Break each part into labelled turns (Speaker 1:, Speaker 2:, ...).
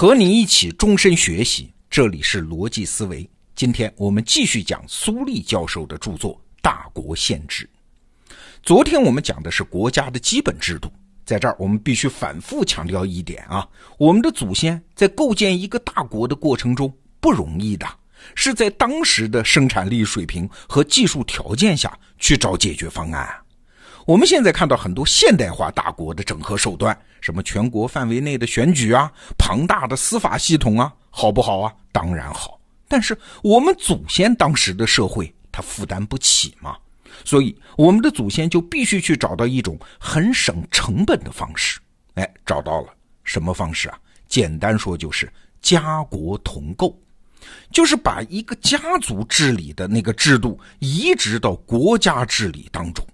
Speaker 1: 和你一起终身学习，这里是逻辑思维。今天我们继续讲苏立教授的著作《大国宪制》。昨天我们讲的是国家的基本制度，在这儿我们必须反复强调一点啊：我们的祖先在构建一个大国的过程中不容易的，是在当时的生产力水平和技术条件下去找解决方案。我们现在看到很多现代化大国的整合手段，什么全国范围内的选举啊，庞大的司法系统啊，好不好啊？当然好。但是我们祖先当时的社会，他负担不起嘛，所以我们的祖先就必须去找到一种很省成本的方式。哎，找到了什么方式啊？简单说就是家国同构，就是把一个家族治理的那个制度移植到国家治理当中。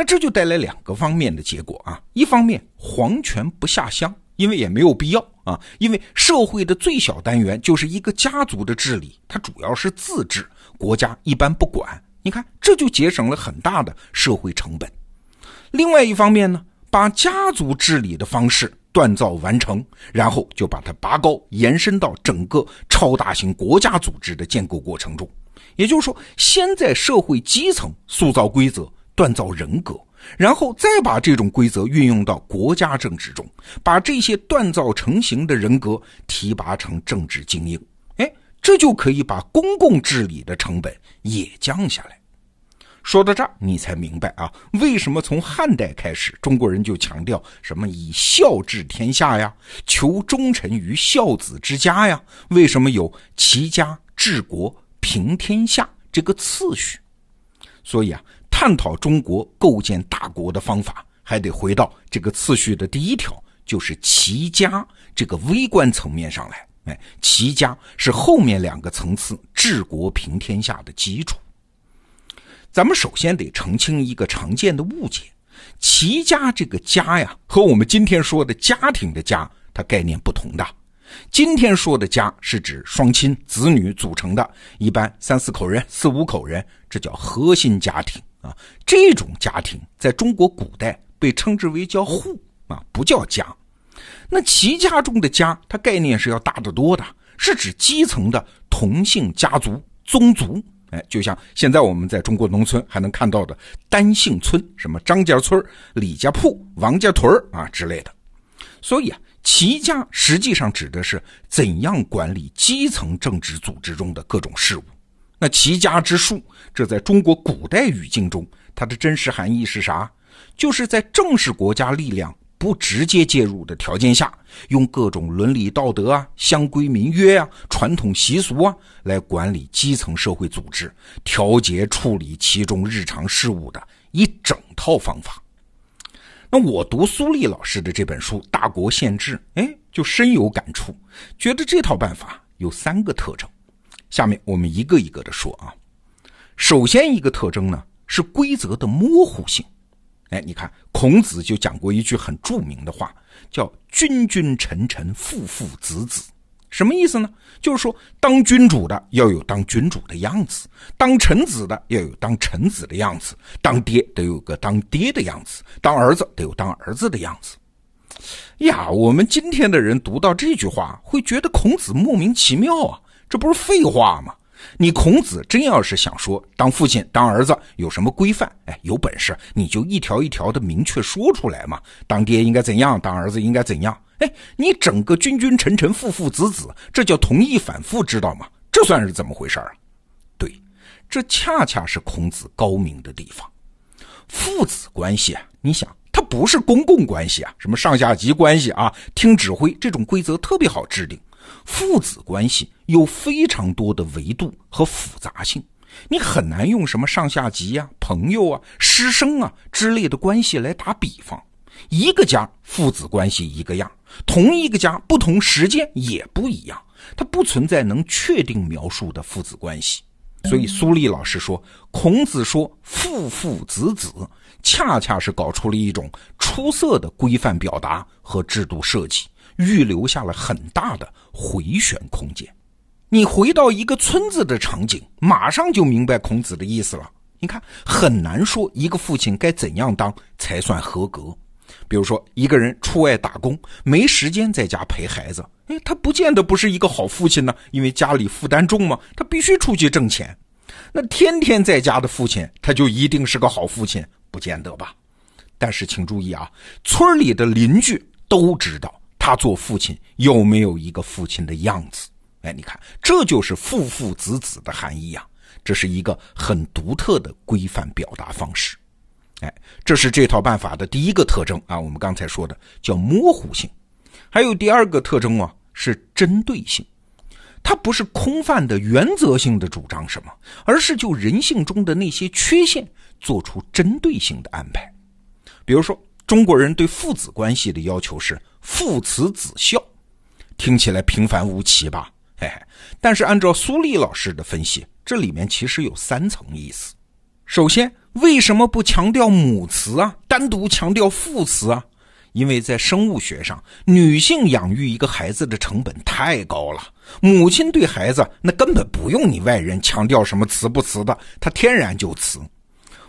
Speaker 1: 那这就带来两个方面的结果啊，一方面皇权不下乡，因为也没有必要啊，因为社会的最小单元就是一个家族的治理，它主要是自治，国家一般不管。你看，这就节省了很大的社会成本。另外一方面呢，把家族治理的方式锻造完成，然后就把它拔高，延伸到整个超大型国家组织的建构过程中。也就是说，先在社会基层塑造规则。锻造人格，然后再把这种规则运用到国家政治中，把这些锻造成型的人格提拔成政治精英，哎，这就可以把公共治理的成本也降下来。说到这儿，你才明白啊，为什么从汉代开始，中国人就强调什么以孝治天下呀，求忠臣于孝子之家呀？为什么有齐家治国平天下这个次序？所以啊。探讨中国构建大国的方法，还得回到这个次序的第一条，就是齐家这个微观层面上来。哎，齐家是后面两个层次治国平天下的基础。咱们首先得澄清一个常见的误解：齐家这个家呀，和我们今天说的家庭的家，它概念不同的。今天说的家是指双亲子女组成的，一般三四口人、四五口人，这叫核心家庭。啊，这种家庭在中国古代被称之为叫户啊，不叫家。那齐家中的家，它概念是要大得多的，是指基层的同姓家族、宗族。哎，就像现在我们在中国农村还能看到的单姓村，什么张家村、李家铺、王家屯啊之类的。所以啊，齐家实际上指的是怎样管理基层政治组织中的各种事务。那齐家之术，这在中国古代语境中，它的真实含义是啥？就是在正式国家力量不直接介入的条件下，用各种伦理道德啊、乡规民约啊、传统习俗啊，来管理基层社会组织，调节处理其中日常事务的一整套方法。那我读苏立老师的这本书《大国宪制》，哎，就深有感触，觉得这套办法有三个特征。下面我们一个一个的说啊。首先一个特征呢是规则的模糊性。哎，你看孔子就讲过一句很著名的话，叫“君君臣臣父父子子”。什么意思呢？就是说当君主的要有当君主的样子，当臣子的要有当臣子的样子，当爹得有个当爹的样子，当儿子得有当儿子的样子。呀，我们今天的人读到这句话，会觉得孔子莫名其妙啊。这不是废话吗？你孔子真要是想说当父亲、当儿子有什么规范？哎，有本事你就一条一条的明确说出来嘛！当爹应该怎样，当儿子应该怎样？哎，你整个君君臣臣父父子子，这叫同义反复，知道吗？这算是怎么回事啊？对，这恰恰是孔子高明的地方。父子关系啊，你想，它不是公共关系啊，什么上下级关系啊，听指挥这种规则特别好制定。父子关系有非常多的维度和复杂性，你很难用什么上下级呀、朋友啊、师生啊之类的关系来打比方。一个家父子关系一个样，同一个家不同时间也不一样，它不存在能确定描述的父子关系。所以苏立老师说，孔子说父父子子，恰恰是搞出了一种出色的规范表达和制度设计。预留下了很大的回旋空间。你回到一个村子的场景，马上就明白孔子的意思了。你看，很难说一个父亲该怎样当才算合格。比如说，一个人出外打工，没时间在家陪孩子，哎，他不见得不是一个好父亲呢，因为家里负担重嘛，他必须出去挣钱。那天天在家的父亲，他就一定是个好父亲？不见得吧。但是请注意啊，村里的邻居都知道他做父亲有没有一个父亲的样子。哎，你看，这就是父父子子的含义啊，这是一个很独特的规范表达方式。哎，这是这套办法的第一个特征啊，我们刚才说的叫模糊性。还有第二个特征啊，是针对性。它不是空泛的原则性的主张什么，而是就人性中的那些缺陷做出针对性的安排。比如说，中国人对父子关系的要求是父慈子孝，听起来平凡无奇吧？嘿嘿。但是按照苏丽老师的分析，这里面其实有三层意思。首先，为什么不强调母慈啊，单独强调父慈啊？因为在生物学上，女性养育一个孩子的成本太高了，母亲对孩子那根本不用你外人强调什么慈不慈的，她天然就慈。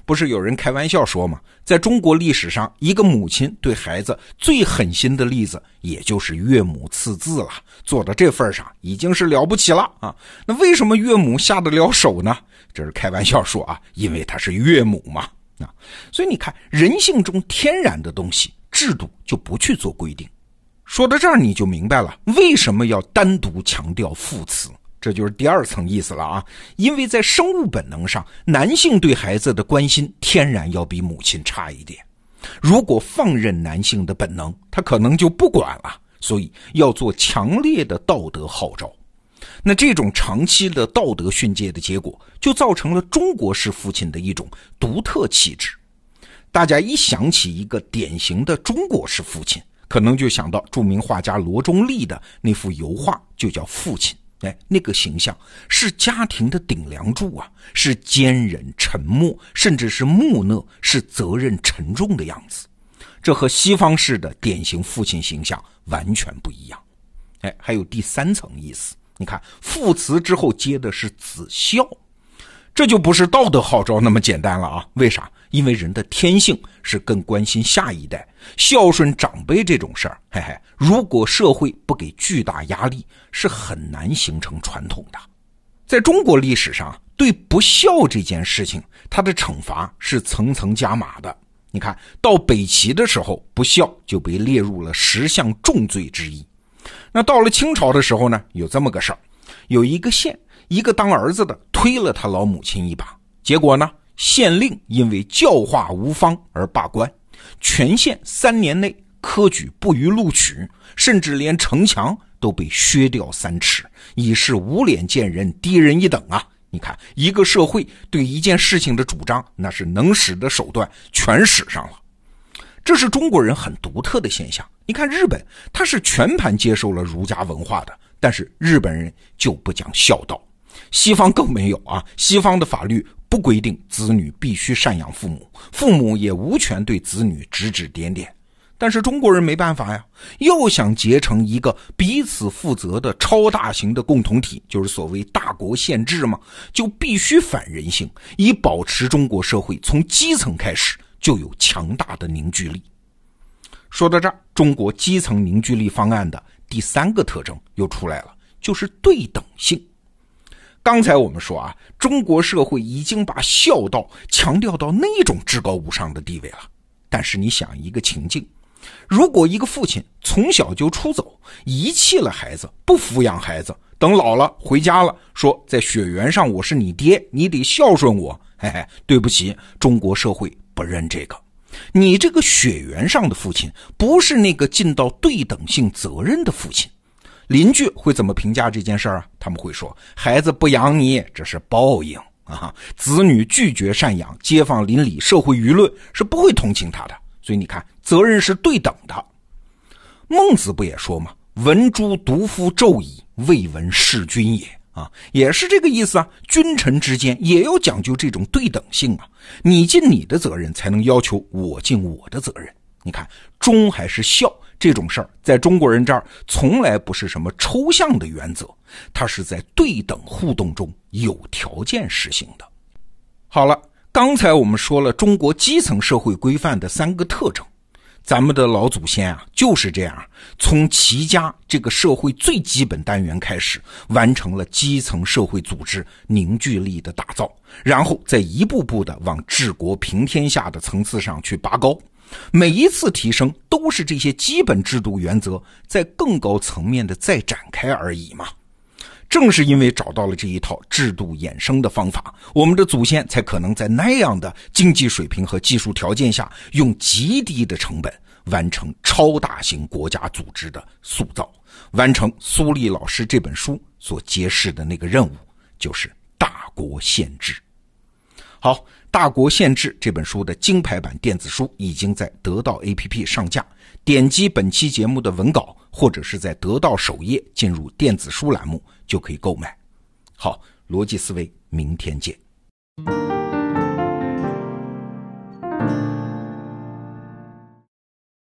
Speaker 1: 不是有人开玩笑说吗？在中国历史上，一个母亲对孩子最狠心的例子，也就是岳母刺字了。做到这份上，已经是了不起了啊！那为什么岳母下得了手呢？这是开玩笑说啊，因为她是岳母嘛啊。所以你看，人性中天然的东西，制度就不去做规定。说到这儿，你就明白了为什么要单独强调父慈。这就是第二层意思了啊，因为在生物本能上，男性对孩子的关心天然要比母亲差一点。如果放任男性的本能，他可能就不管了。所以要做强烈的道德号召。那这种长期的道德训诫的结果，就造成了中国式父亲的一种独特气质。大家一想起一个典型的中国式父亲，可能就想到著名画家罗中立的那幅油画，就叫《父亲》。哎，那个形象是家庭的顶梁柱啊，是坚忍、沉默，甚至是木讷，是责任沉重的样子。这和西方式的典型父亲形象完全不一样。哎，还有第三层意思，你看父慈之后接的是子孝，这就不是道德号召那么简单了啊？为啥？因为人的天性是更关心下一代、孝顺长辈这种事儿。嘿嘿，如果社会不给巨大压力，是很难形成传统的。在中国历史上，对不孝这件事情，它的惩罚是层层加码的。你看到北齐的时候，不孝就被列入了十项重罪之一。那到了清朝的时候呢，有这么个事儿：有一个县，一个当儿子的推了他老母亲一把，结果呢？县令因为教化无方而罢官，全县三年内科举不予录取，甚至连城墙都被削掉三尺，以示无脸见人，低人一等啊！你看，一个社会对一件事情的主张，那是能使的手段全使上了。这是中国人很独特的现象。你看日本，他是全盘接受了儒家文化的，但是日本人就不讲孝道，西方更没有啊！西方的法律。不规定子女必须赡养父母，父母也无权对子女指指点点。但是中国人没办法呀，要想结成一个彼此负责的超大型的共同体，就是所谓大国宪制嘛，就必须反人性，以保持中国社会从基层开始就有强大的凝聚力。说到这儿，中国基层凝聚力方案的第三个特征又出来了，就是对等性。刚才我们说啊，中国社会已经把孝道强调到那种至高无上的地位了。但是你想一个情境，如果一个父亲从小就出走，遗弃了孩子，不抚养孩子，等老了回家了，说在血缘上我是你爹，你得孝顺我。嘿嘿，对不起，中国社会不认这个。你这个血缘上的父亲，不是那个尽到对等性责任的父亲。邻居会怎么评价这件事儿啊？他们会说：“孩子不养你，这是报应啊！”子女拒绝赡养，街坊邻里、社会舆论是不会同情他的。所以你看，责任是对等的。孟子不也说吗？“闻诸独夫纣矣，未闻弑君也。”啊，也是这个意思啊。君臣之间也要讲究这种对等性啊。你尽你的责任，才能要求我尽我的责任。你看，忠还是孝？这种事儿在中国人这儿从来不是什么抽象的原则，它是在对等互动中有条件实行的。好了，刚才我们说了中国基层社会规范的三个特征，咱们的老祖先啊就是这样，从齐家这个社会最基本单元开始，完成了基层社会组织凝聚力的打造，然后再一步步的往治国平天下的层次上去拔高。每一次提升都是这些基本制度原则在更高层面的再展开而已嘛。正是因为找到了这一套制度衍生的方法，我们的祖先才可能在那样的经济水平和技术条件下，用极低的成本完成超大型国家组织的塑造，完成苏立老师这本书所揭示的那个任务，就是大国宪制。好，《大国限制》这本书的金牌版电子书已经在得到 APP 上架，点击本期节目的文稿，或者是在得到首页进入电子书栏目。就可以购买。好，逻辑思维，明天见。